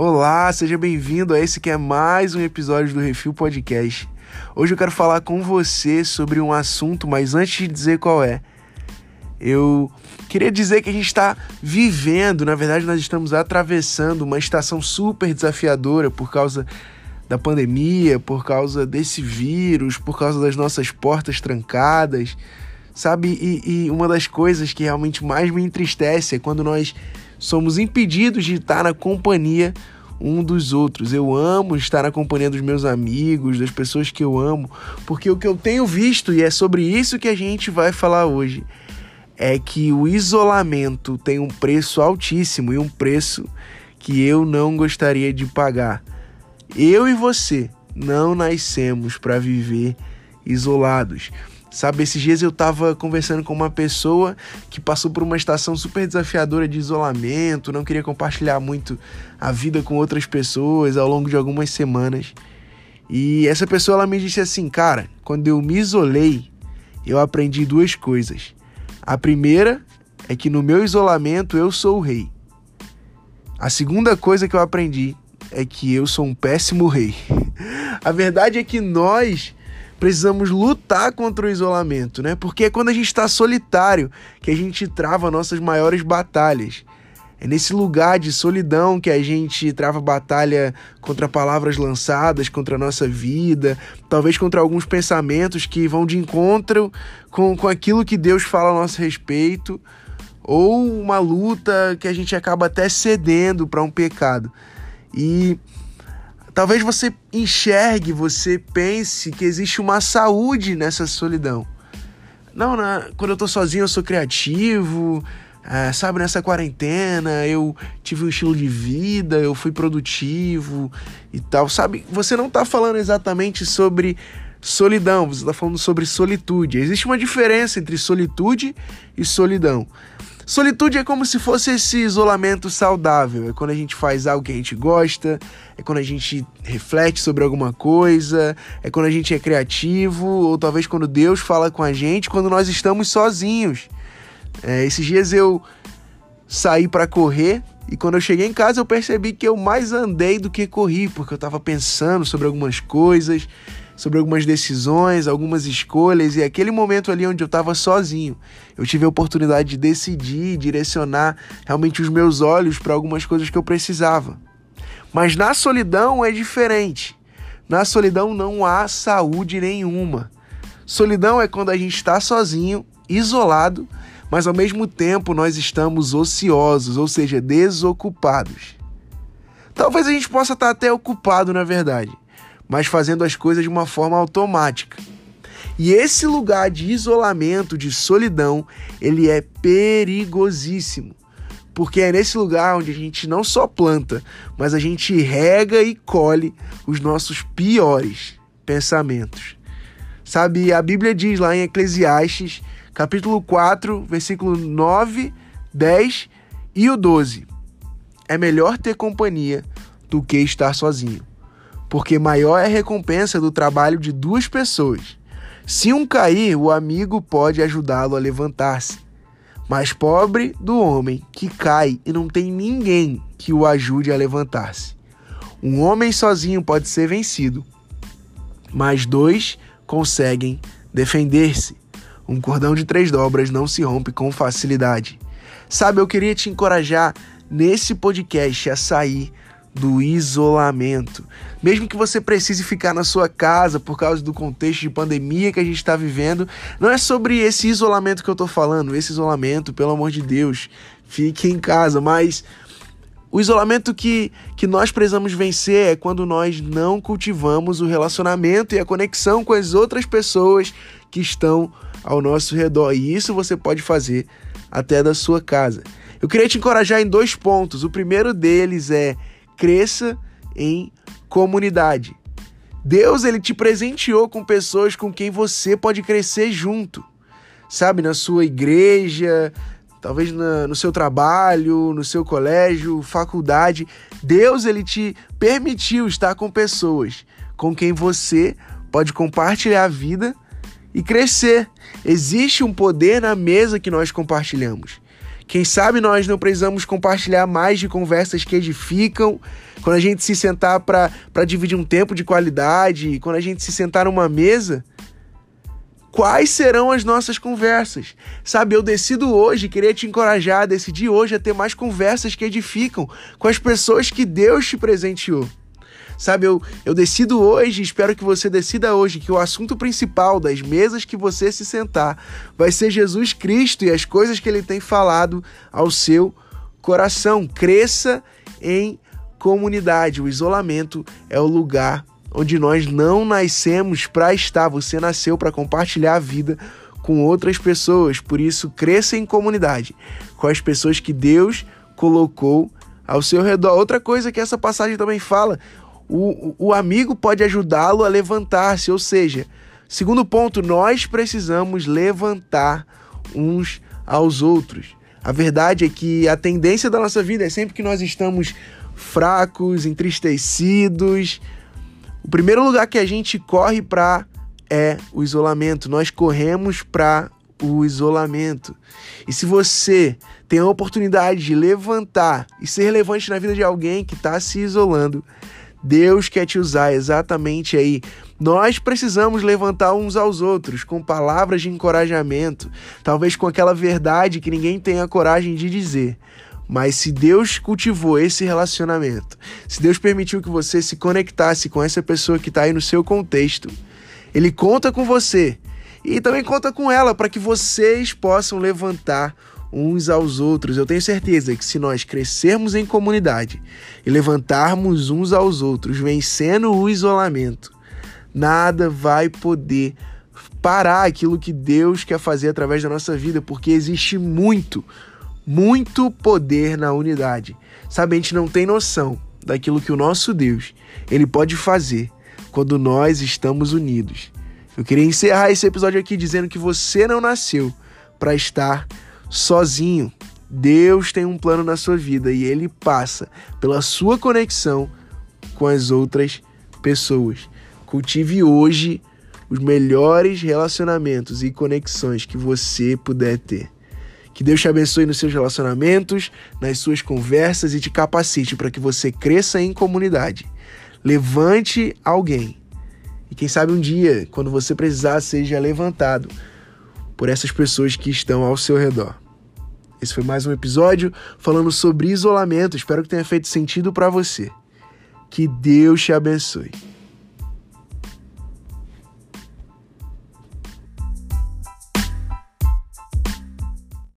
Olá, seja bem-vindo a esse que é mais um episódio do Refil Podcast. Hoje eu quero falar com você sobre um assunto, mas antes de dizer qual é, eu queria dizer que a gente está vivendo, na verdade, nós estamos atravessando uma estação super desafiadora por causa da pandemia, por causa desse vírus, por causa das nossas portas trancadas, sabe? E, e uma das coisas que realmente mais me entristece é quando nós somos impedidos de estar na companhia um dos outros. Eu amo estar na companhia dos meus amigos, das pessoas que eu amo, porque o que eu tenho visto, e é sobre isso que a gente vai falar hoje, é que o isolamento tem um preço altíssimo e um preço que eu não gostaria de pagar. Eu e você não nascemos para viver isolados. Sabe, esses dias eu tava conversando com uma pessoa que passou por uma estação super desafiadora de isolamento, não queria compartilhar muito a vida com outras pessoas ao longo de algumas semanas. E essa pessoa ela me disse assim, cara, quando eu me isolei, eu aprendi duas coisas. A primeira é que no meu isolamento eu sou o rei. A segunda coisa que eu aprendi é que eu sou um péssimo rei. A verdade é que nós precisamos lutar contra o isolamento, né? Porque é quando a gente está solitário que a gente trava nossas maiores batalhas. É nesse lugar de solidão que a gente trava batalha contra palavras lançadas, contra a nossa vida, talvez contra alguns pensamentos que vão de encontro com, com aquilo que Deus fala a nosso respeito, ou uma luta que a gente acaba até cedendo para um pecado. E Talvez você enxergue, você pense que existe uma saúde nessa solidão. Não, na, quando eu tô sozinho eu sou criativo, é, sabe, nessa quarentena eu tive um estilo de vida, eu fui produtivo e tal, sabe? Você não tá falando exatamente sobre solidão, você tá falando sobre solitude. Existe uma diferença entre solitude e solidão. Solitude é como se fosse esse isolamento saudável. É quando a gente faz algo que a gente gosta, é quando a gente reflete sobre alguma coisa, é quando a gente é criativo, ou talvez quando Deus fala com a gente, quando nós estamos sozinhos. É, esses dias eu saí para correr e quando eu cheguei em casa eu percebi que eu mais andei do que corri, porque eu estava pensando sobre algumas coisas, sobre algumas decisões, algumas escolhas, e aquele momento ali onde eu estava sozinho, eu tive a oportunidade de decidir, direcionar realmente os meus olhos para algumas coisas que eu precisava. Mas na solidão é diferente. Na solidão não há saúde nenhuma. Solidão é quando a gente está sozinho, isolado, mas ao mesmo tempo nós estamos ociosos, ou seja, desocupados. Talvez a gente possa estar até ocupado, na verdade, mas fazendo as coisas de uma forma automática. E esse lugar de isolamento, de solidão, ele é perigosíssimo. Porque é nesse lugar onde a gente não só planta, mas a gente rega e colhe os nossos piores pensamentos. Sabe, a Bíblia diz lá em Eclesiastes, capítulo 4, versículo 9, 10 e o 12: É melhor ter companhia do que estar sozinho porque maior é a recompensa do trabalho de duas pessoas. Se um cair, o amigo pode ajudá-lo a levantar-se. Mas pobre do homem que cai e não tem ninguém que o ajude a levantar-se. Um homem sozinho pode ser vencido, mas dois conseguem defender-se. Um cordão de três dobras não se rompe com facilidade. Sabe, eu queria te encorajar nesse podcast a sair do isolamento. Mesmo que você precise ficar na sua casa por causa do contexto de pandemia que a gente está vivendo, não é sobre esse isolamento que eu estou falando. Esse isolamento, pelo amor de Deus, fique em casa. Mas o isolamento que, que nós precisamos vencer é quando nós não cultivamos o relacionamento e a conexão com as outras pessoas que estão ao nosso redor. E isso você pode fazer até da sua casa. Eu queria te encorajar em dois pontos. O primeiro deles é cresça em comunidade. Deus ele te presenteou com pessoas com quem você pode crescer junto. Sabe, na sua igreja, talvez na, no seu trabalho, no seu colégio, faculdade. Deus ele te permitiu estar com pessoas com quem você pode compartilhar a vida e crescer. Existe um poder na mesa que nós compartilhamos Quem sabe nós não precisamos compartilhar mais de conversas que edificam, quando a gente se sentar para dividir um tempo de qualidade, quando a gente se sentar numa mesa, quais serão as nossas conversas? Sabe, eu decido hoje, queria te encorajar, decidir hoje a ter mais conversas que edificam com as pessoas que Deus te presenteou. Sabe, eu, eu decido hoje, espero que você decida hoje, que o assunto principal das mesas que você se sentar vai ser Jesus Cristo e as coisas que ele tem falado ao seu coração. Cresça em comunidade. O isolamento é o lugar onde nós não nascemos para estar. Você nasceu para compartilhar a vida com outras pessoas. Por isso, cresça em comunidade com as pessoas que Deus colocou ao seu redor. Outra coisa que essa passagem também fala: o, o amigo pode ajudá-lo a levantar-se. Ou seja, segundo ponto, nós precisamos levantar uns aos outros. A verdade é que a tendência da nossa vida é sempre que nós estamos fracos, entristecidos. O primeiro lugar que a gente corre para é o isolamento. Nós corremos para o isolamento. E se você tem a oportunidade de levantar e ser relevante na vida de alguém que está se isolando, Deus quer te usar exatamente aí. Nós precisamos levantar uns aos outros com palavras de encorajamento, talvez com aquela verdade que ninguém tem a coragem de dizer. Mas se Deus cultivou esse relacionamento, se Deus permitiu que você se conectasse com essa pessoa que está aí no seu contexto, Ele conta com você e também conta com ela para que vocês possam levantar uns aos outros. Eu tenho certeza que se nós crescermos em comunidade e levantarmos uns aos outros, vencendo o isolamento, nada vai poder parar aquilo que Deus quer fazer através da nossa vida, porque existe muito, muito poder na unidade. Sabe, a gente não tem noção daquilo que o nosso Deus, ele pode fazer quando nós estamos unidos. Eu queria encerrar esse episódio aqui dizendo que você não nasceu para estar sozinho. Deus tem um plano na sua vida e ele passa pela sua conexão com as outras pessoas. Cultive hoje os melhores relacionamentos e conexões que você puder ter. Que Deus te abençoe nos seus relacionamentos, nas suas conversas e te capacite para que você cresça em comunidade. Levante alguém. E quem sabe um dia, quando você precisar, seja levantado por essas pessoas que estão ao seu redor. Esse foi mais um episódio falando sobre isolamento. Espero que tenha feito sentido para você. Que Deus te abençoe.